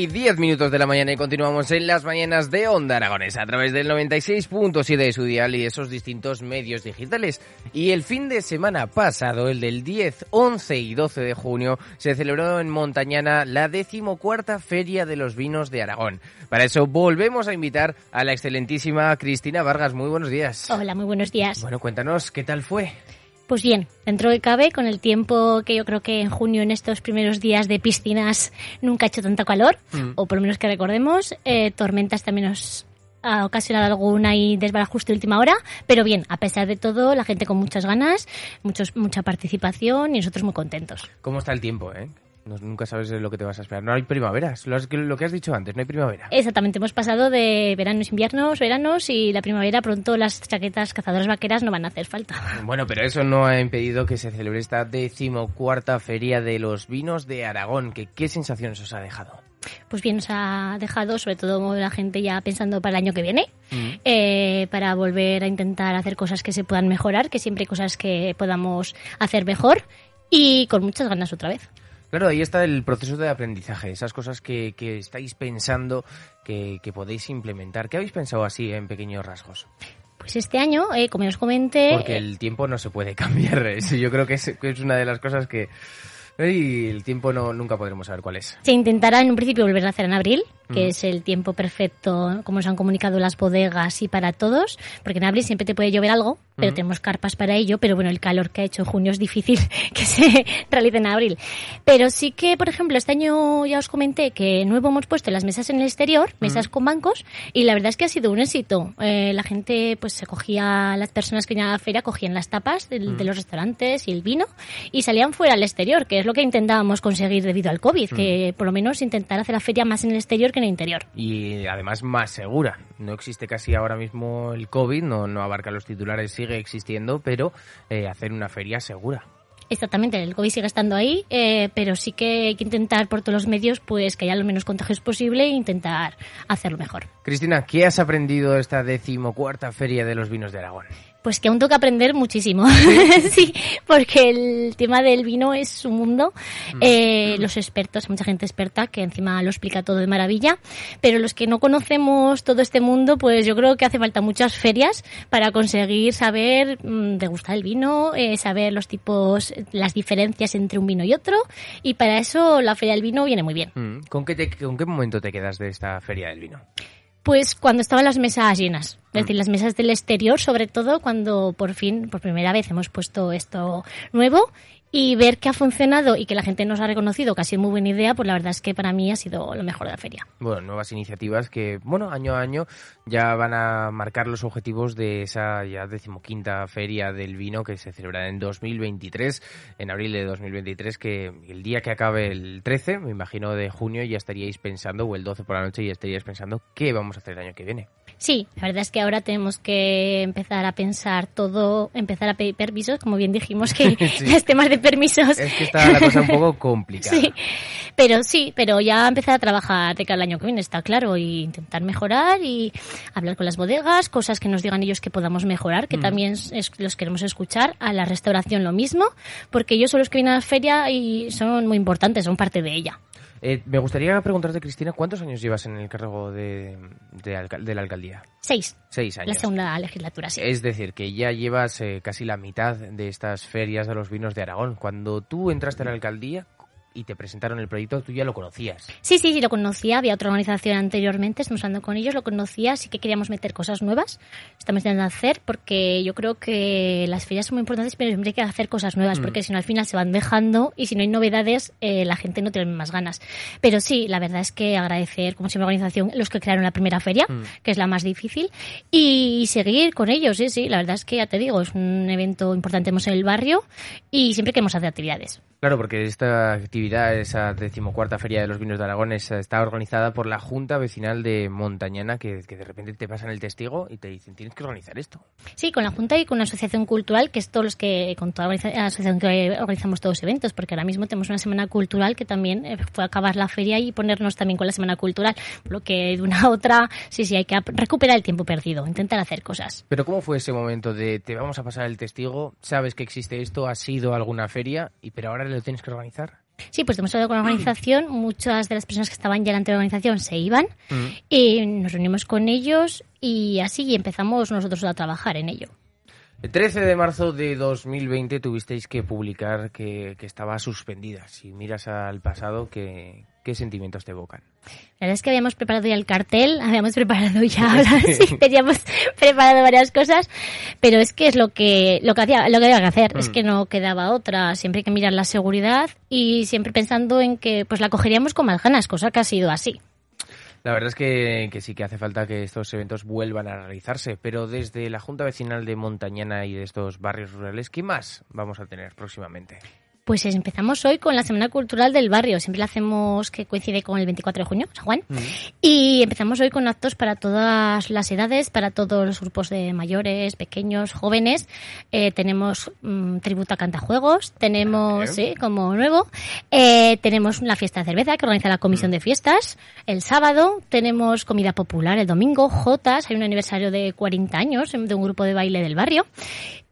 Y 10 minutos de la mañana y continuamos en las mañanas de Onda Aragonesa a través del 96.7 de su dial y esos distintos medios digitales. Y el fin de semana pasado, el del 10, 11 y 12 de junio, se celebró en Montañana la decimocuarta Feria de los Vinos de Aragón. Para eso volvemos a invitar a la excelentísima Cristina Vargas. Muy buenos días. Hola, muy buenos días. Bueno, cuéntanos, ¿qué tal fue? Pues bien, dentro de cabe, con el tiempo que yo creo que en junio, en estos primeros días de piscinas, nunca ha hecho tanto calor, mm. o por lo menos que recordemos, eh, tormentas también nos ha ocasionado alguna y desbarajuste de última hora, pero bien, a pesar de todo, la gente con muchas ganas, muchos, mucha participación y nosotros muy contentos. ¿Cómo está el tiempo, eh? Nunca sabes lo que te vas a esperar. No hay primaveras, lo, lo, que has dicho antes, no hay primavera. Exactamente, hemos pasado de veranos, inviernos, veranos y la primavera pronto las chaquetas cazadoras vaqueras no van a hacer falta. Bueno, pero eso no ha impedido que se celebre esta decimocuarta feria de los vinos de Aragón. ¿Qué, qué sensaciones os ha dejado? Pues bien, nos ha dejado sobre todo la gente ya pensando para el año que viene, mm. eh, para volver a intentar hacer cosas que se puedan mejorar, que siempre hay cosas que podamos hacer mejor y con muchas ganas otra vez. Claro, ahí está el proceso de aprendizaje, esas cosas que, que estáis pensando que, que, podéis implementar. ¿Qué habéis pensado así en pequeños rasgos? Pues este año, eh, como os comenté... Porque el tiempo no se puede cambiar. Yo creo que es, que es una de las cosas que y el tiempo no, nunca podremos saber cuál es. Se intentará en un principio volver a hacer en abril, que mm. es el tiempo perfecto, como nos han comunicado las bodegas y para todos, porque en abril siempre te puede llover algo, pero mm. tenemos carpas para ello, pero bueno, el calor que ha hecho junio es difícil que se realice en abril. Pero sí que, por ejemplo, este año ya os comenté que nuevo hemos puesto las mesas en el exterior, mesas mm. con bancos, y la verdad es que ha sido un éxito. Eh, la gente, pues se cogía, las personas que venían a la feria cogían las tapas de, de los restaurantes y el vino y salían fuera al exterior, que es lo que intentábamos conseguir debido al COVID, que mm. por lo menos intentar hacer la feria más en el exterior que en el interior. Y además más segura. No existe casi ahora mismo el COVID, no, no abarca los titulares, sigue existiendo, pero eh, hacer una feria segura. Exactamente, el COVID sigue estando ahí, eh, pero sí que hay que intentar por todos los medios pues que haya lo menos contagios posible e intentar hacerlo mejor. Cristina, ¿qué has aprendido esta decimocuarta Feria de los Vinos de Aragón? Pues que aún toca aprender muchísimo, sí, porque el tema del vino es un mundo. Mm. Eh, los expertos, mucha gente experta que encima lo explica todo de maravilla, pero los que no conocemos todo este mundo, pues yo creo que hace falta muchas ferias para conseguir saber mm, degustar el vino, eh, saber los tipos, las diferencias entre un vino y otro, y para eso la feria del vino viene muy bien. Mm. ¿Con qué, ¿Con qué momento te quedas de esta feria del vino? Pues cuando estaban las mesas llenas, es decir, las mesas del exterior, sobre todo cuando por fin, por primera vez hemos puesto esto nuevo y ver que ha funcionado y que la gente nos ha reconocido que ha sido muy buena idea, pues la verdad es que para mí ha sido lo mejor de la feria. Bueno, nuevas iniciativas que, bueno, año a año ya van a marcar los objetivos de esa ya decimoquinta feria del vino que se celebrará en 2023, en abril de 2023, que el día que acabe el 13, me imagino de junio, ya estaríais pensando, o el 12 por la noche, ya estaríais pensando qué vamos a hacer el año que viene. Sí, la verdad es que ahora tenemos que empezar a pensar todo, empezar a pedir permisos, como bien dijimos que los temas de permisos. Es que está la cosa un poco complicada. Sí, pero sí, pero ya empezar a trabajar de cada el año que viene, está claro, y intentar mejorar y hablar con las bodegas, cosas que nos digan ellos que podamos mejorar, que mm. también los queremos escuchar. A la restauración lo mismo, porque ellos son los que vienen a la feria y son muy importantes, son parte de ella. Eh, me gustaría preguntarte, Cristina, ¿cuántos años llevas en el cargo de, la alcaldía? Seis. Seis años. La segunda legislatura, sí. Es decir, que ya llevas eh, casi la mitad de estas ferias de los vinos de Aragón. Cuando tú entraste a la alcaldía, y te presentaron el proyecto, tú ya lo conocías. Sí, sí, sí, lo conocía. Había otra organización anteriormente, estamos hablando con ellos, lo conocía, sí que queríamos meter cosas nuevas. Estamos intentando hacer porque yo creo que las ferias son muy importantes, pero siempre hay que hacer cosas nuevas Mm. porque si no al final se van dejando y si no hay novedades, eh, la gente no tiene más ganas. Pero sí, la verdad es que agradecer, como siempre, organización, los que crearon la primera feria, Mm. que es la más difícil, y seguir con ellos, sí, sí. La verdad es que ya te digo, es un evento importante en el barrio y siempre queremos hacer actividades. Claro, porque esta actividad, esa decimocuarta Feria de los Vinos de Aragón, es- está organizada por la Junta Vecinal de Montañana, que, que de repente te pasan el testigo y te dicen, tienes que organizar esto. Sí, con la Junta y con la Asociación Cultural, que es todos los que, con toda la asociación que organizamos todos los eventos, porque ahora mismo tenemos una semana cultural que también eh, fue acabar la feria y ponernos también con la semana cultural, lo que de una a otra, sí, sí, hay que recuperar el tiempo perdido, intentar hacer cosas. Pero ¿cómo fue ese momento de te vamos a pasar el testigo, sabes que existe esto, has ido a alguna feria, y pero ahora lo tienes que organizar? Sí, pues hemos hablado con la organización, muchas de las personas que estaban ya en la anterior organización se iban, Mm. y nos reunimos con ellos y así empezamos nosotros a trabajar en ello. El 13 de marzo de 2020 tuvisteis que publicar que, que estaba suspendida. Si miras al pasado, ¿qué, qué sentimientos te evocan? La verdad es que habíamos preparado ya el cartel, habíamos preparado ya, ahora sí, teníamos preparado varias cosas, pero es que es lo que lo que había, lo que había que hacer, es Mm. que no quedaba otra, siempre hay que mirar la seguridad y siempre pensando en que pues la cogeríamos con más ganas, cosa que ha sido así. La verdad es que, que sí que hace falta que estos eventos vuelvan a realizarse, pero desde la Junta Vecinal de Montañana y de estos barrios rurales, ¿qué más vamos a tener próximamente? Pues empezamos hoy con la Semana Cultural del Barrio, siempre la hacemos que coincide con el 24 de junio, San Juan, y empezamos hoy con actos para todas las edades, para todos los grupos de mayores, pequeños, jóvenes. Eh, tenemos mm, tributo a cantajuegos, tenemos, Bien. sí, como nuevo, eh, tenemos la fiesta de cerveza que organiza la Comisión de Fiestas el sábado, tenemos comida popular el domingo, Jotas, hay un aniversario de 40 años de un grupo de baile del barrio.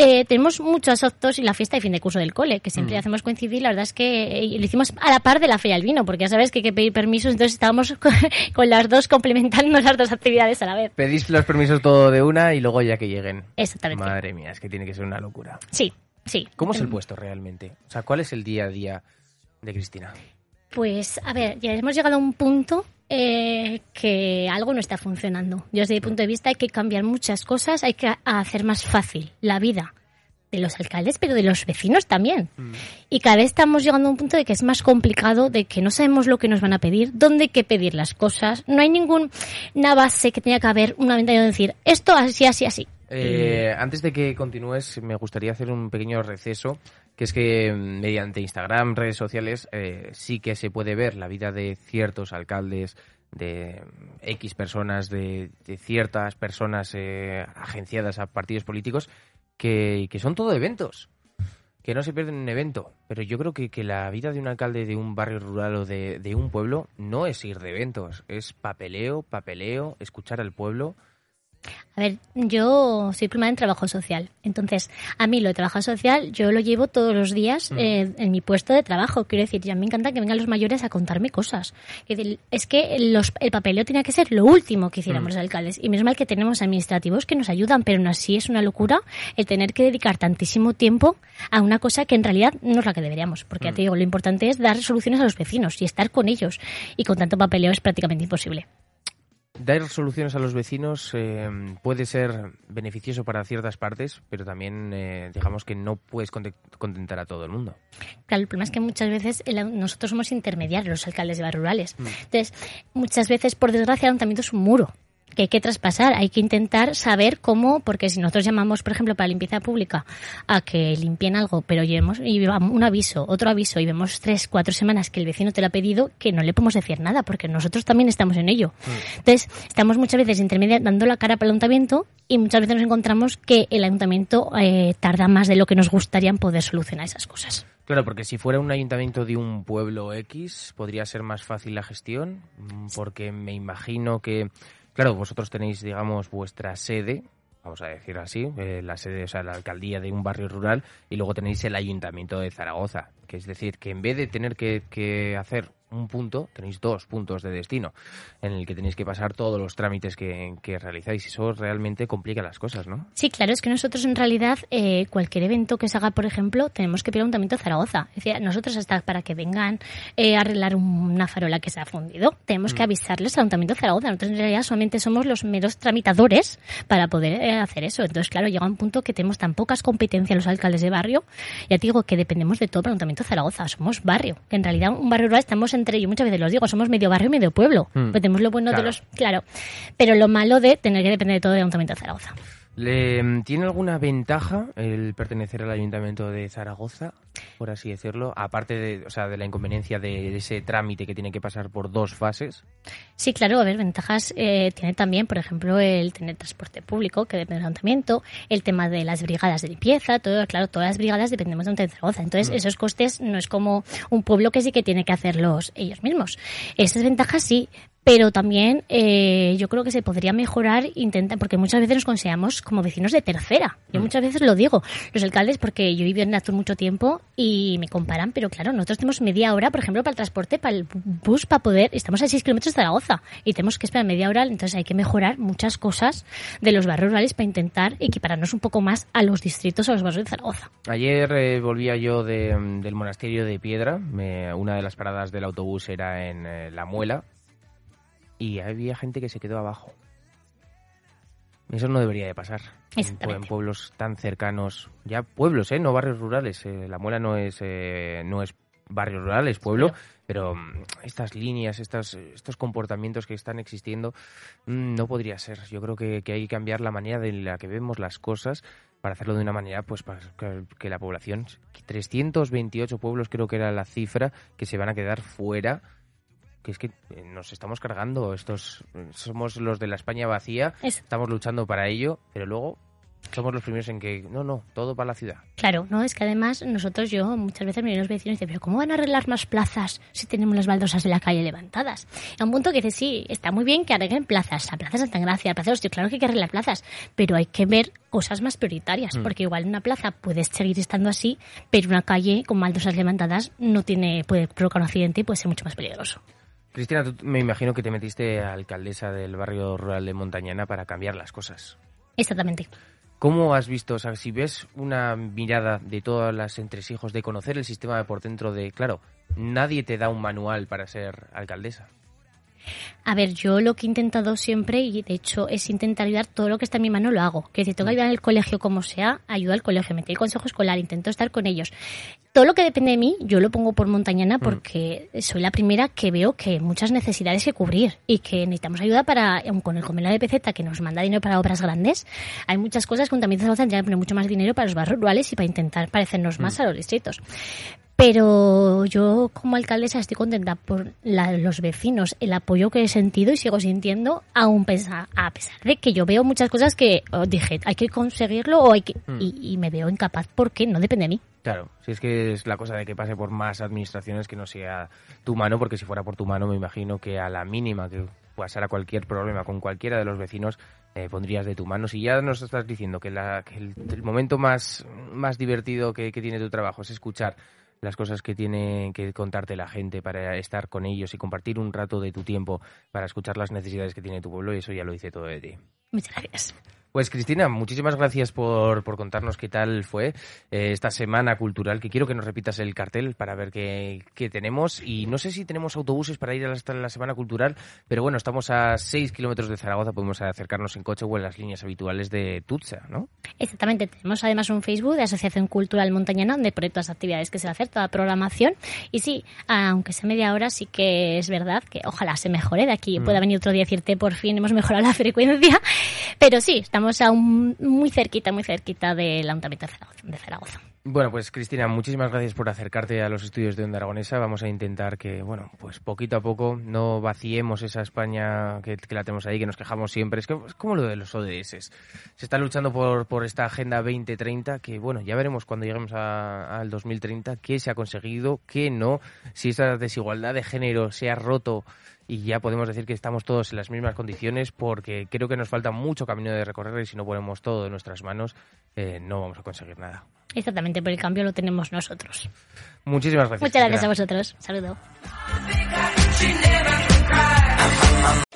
Eh, tenemos muchos actos y la fiesta de fin de curso del cole, que siempre hacemos coincidir. La verdad es que eh, lo hicimos a la par de la feria del vino, porque ya sabes que hay que pedir permisos, entonces estábamos con, con las dos complementando las dos actividades a la vez. Pedís los permisos todo de una y luego ya que lleguen. Exactamente. Madre mía, es que tiene que ser una locura. Sí, sí. ¿Cómo es el Em, puesto realmente? O sea, ¿cuál es el día a día de Cristina? Pues, a ver, ya hemos llegado a un punto eh, que algo no está funcionando. Yo, desde mi punto de vista, hay que cambiar muchas cosas, hay que hacer más fácil la vida de los alcaldes, pero de los vecinos también. Y cada vez estamos llegando a un punto de que es más complicado, de que no sabemos lo que nos van a pedir, dónde hay que pedir las cosas. No hay ninguna base que tenga que haber una ventana de decir esto así, así, así. Eh, antes de que continúes, me gustaría hacer un pequeño receso, que es que mm, mediante Instagram, redes sociales, eh, sí que se puede ver la vida de ciertos alcaldes, de mm, X personas, de, de ciertas personas eh, agenciadas a partidos políticos, que, que son todo eventos. Que no se pierden un evento, pero yo creo que, que la vida de un alcalde de un barrio rural o de, de un pueblo no es ir de eventos, es papeleo, papeleo, escuchar al pueblo. A ver, yo soy prima en trabajo social. Entonces, a mí lo de trabajo social yo lo llevo todos los días eh, en mi puesto de trabajo. Quiero decir, y a mí me encanta que vengan los mayores a contarme cosas. Es que los- el papeleo tenía que ser lo último que hiciéramos los alcaldes. Y menos mal que tenemos administrativos que nos ayudan, pero aún así es una locura el tener que dedicar tantísimo tiempo a una cosa que en realidad no es la que deberíamos. Porque ya te digo, lo importante es dar soluciones a los vecinos y estar con ellos. Y con tanto papeleo es prácticamente imposible. Dar soluciones a los vecinos eh, puede ser beneficioso para ciertas partes, pero también eh, digamos que no puedes conte- contentar a todo el mundo. Claro, el problema es que muchas veces el- nosotros somos intermediarios, los alcaldes de barrios rurales. Entonces, muchas veces, por desgracia, el ayuntamiento es un muro que hay que traspasar. Hay que intentar saber cómo, porque si nosotros llamamos, por ejemplo, para limpieza pública a que limpien algo, pero llevemos y un aviso, otro aviso, y vemos tres, cuatro semanas que el vecino te lo ha pedido, que no le podemos decir nada, porque nosotros también estamos en ello. Entonces, estamos muchas veces intermediarios dando la cara para el ayuntamiento y muchas veces nos encontramos que el ayuntamiento eh, tarda más de lo que nos gustaría en poder solucionar esas cosas. Claro, porque si fuera un ayuntamiento de un pueblo X, podría ser más fácil la gestión, mm, porque me imagino que, claro, vosotros tenéis, digamos, vuestra sede, vamos a decir así, eh, la sede, o sea, la alcaldía de un barrio rural, y luego tenéis el ayuntamiento de Zaragoza, que es decir, que en vez de tener que, que hacer un punto, tenéis dos puntos de destino en el que tenéis que pasar todos los trámites que, que realizáis. Eso realmente complica las cosas, ¿no? Sí, claro, es que nosotros en realidad eh, cualquier evento que se haga, por ejemplo, tenemos que pedir un Ayuntamiento de Zaragoza. Es decir, nosotros hasta para que vengan eh, a arreglar una farola que se ha fundido, tenemos que mm. avisarles al Ayuntamiento de Zaragoza. Nosotros en realidad solamente somos los meros tramitadores para poder eh, hacer eso. Entonces, claro, llega un punto que tenemos tan pocas competencias los alcaldes de barrio, ya te digo que dependemos de todo el Ayuntamiento de Zaragoza. Somos barrio, que en realidad un barrio rural estamos entre, yo muchas veces los digo, somos medio barrio y medio pueblo. Mm. Pues tenemos lo bueno de los, claro, pero lo malo de tener que depender de todo el Ayuntamiento de Zaragoza. ¿Le, ¿Tiene alguna ventaja el pertenecer al Ayuntamiento de Zaragoza, por así decirlo? Aparte de, o sea, de la inconveniencia de, ese trámite que tiene que pasar por dos fases. Sí, claro, a ver, ventajas eh, tiene también, por ejemplo, el tener transporte público, que depende del Ayuntamiento, el tema de las brigadas de limpieza, todo, claro, todas las brigadas dependemos de Zaragoza. Entonces, esos costes no es como un pueblo que sí que tiene que hacerlos ellos mismos. Esas ventajas sí, pero también eh, yo creo que se podría mejorar, intenta, porque muchas veces nos consideramos como vecinos de tercera. Yo mm. muchas veces lo digo, los alcaldes, porque yo viví en Nazur mucho tiempo y me comparan, pero claro, nosotros tenemos media hora, por ejemplo, para el transporte, para el bus, para poder, estamos a 6 kilómetros de Zaragoza y tenemos que esperar media hora, entonces hay que mejorar muchas cosas de los barrios rurales para intentar equipararnos un poco más a los distritos o a los barrios de Zaragoza. Ayer eh, volvía yo del monasterio de Piedra, una de las paradas del autobús era en eh, La Muela, y había gente que se quedó abajo. Eso no debería de pasar. En, pueblos tan cercanos, ya pueblos, ¿eh? no barrios rurales. Eh, la Muela no es, eh, no es barrios rurales, pueblo, pero mm, estas líneas, estos, estos comportamientos que están existiendo, mm, no podría ser. Yo creo que, que, hay que cambiar la manera de la que vemos las cosas para hacerlo de una manera pues para que, que la población, 328 pueblos creo que era la cifra, que se van a quedar fuera que es que eh, nos estamos cargando, estos somos los de la España vacía, estamos luchando para ello, pero luego somos los primeros en que, no, no, todo para la ciudad. Claro, no, es que además nosotros, yo muchas veces me los vecinos y dicen, pero ¿cómo van a arreglar más plazas si tenemos las baldosas de la calle levantadas? A un punto que dice, sí, está muy bien que arreglen plazas, a Plaza Santa Gracia, a Plaza Hostia, claro que hay que arreglar plazas, pero hay que ver cosas más prioritarias, mm. porque igual una plaza puede seguir estando así, pero una calle con baldosas levantadas no tiene, puede provocar un accidente y puede ser mucho más peligroso. Cristina, tú me imagino que te metiste a alcaldesa del barrio rural de Montañana para cambiar las cosas. Exactamente. ¿Cómo has visto, o sea, si ves una mirada de todas las entresijos de conocer el sistema de por dentro de, claro, nadie te da un manual para ser alcaldesa? A ver, yo lo que he intentado siempre, y de hecho es intentar ayudar todo lo que está en mi mano, lo hago. Que si tengo que ayudar en el colegio como sea, ayuda al colegio, meter el consejo escolar, intento estar con ellos. Todo lo que depende de mí, yo lo pongo por montañana mm. porque soy la primera que veo que hay muchas necesidades que cubrir y que necesitamos ayuda para, con el convenio de PZ que nos manda dinero para obras grandes, hay muchas cosas que un también tendría que poner mucho más dinero para los barrios rurales y para intentar parecernos más mm. a los distritos. Pero yo como alcaldesa estoy contenta por los vecinos, el apoyo que he sentido y sigo sintiendo, aún pesa, a pesar de que yo veo muchas cosas que oh, dije, hay que conseguirlo o hay que, mm. y, me veo incapaz porque no depende de mí. Claro, si es que es la cosa de que pase por más administraciones que no sea tu mano, porque si fuera por tu mano me imagino que a la mínima que pasara cualquier problema con cualquiera de los vecinos, eh, pondrías de tu mano. Si ya nos estás diciendo que, el, momento más, más divertido que tiene tu trabajo es escuchar las cosas que tiene que contarte la gente para estar con ellos y compartir un rato de tu tiempo para escuchar las necesidades que tiene tu pueblo y eso ya lo dice todo de ti. Muchas gracias. Pues Cristina, muchísimas gracias por, por contarnos qué tal fue eh, esta semana cultural, que quiero que nos repitas el cartel para ver qué, qué tenemos. Y no sé si tenemos autobuses para ir a la, semana cultural, pero bueno, estamos a 6 kilómetros de Zaragoza, podemos acercarnos en coche o en las líneas habituales de Tutsa, ¿no? Exactamente, tenemos además un Facebook de Asociación Cultural Montañana, donde por todas las actividades que se va a hacer, toda programación. Y sí, aunque sea media hora, sí que es verdad que ojalá se mejore de aquí. Mm. Pueda venir otro día decirte, por fin hemos mejorado la frecuencia. Pero sí, estamos estamos aún muy cerquita, muy cerquita del Ayuntamiento de Zaragoza. Bueno, pues Cristina, muchísimas gracias por acercarte a los estudios de Onda Aragonesa. Vamos a intentar que, bueno, pues poquito a poco no vaciemos esa España que, la tenemos ahí, que nos quejamos siempre. Es, que, es como lo de los ODS. Se está luchando por, por esta Agenda 2030, que, bueno, ya veremos cuando lleguemos al 2030 qué se ha conseguido, qué no, si esa desigualdad de género se ha roto y ya podemos decir que estamos todos en las mismas condiciones porque creo que nos falta mucho camino de recorrer y si no ponemos todo en nuestras manos eh, no vamos a conseguir nada. Exactamente, pero el cambio lo tenemos nosotros. Muchísimas gracias. Muchas gracias a vosotros. Saludo.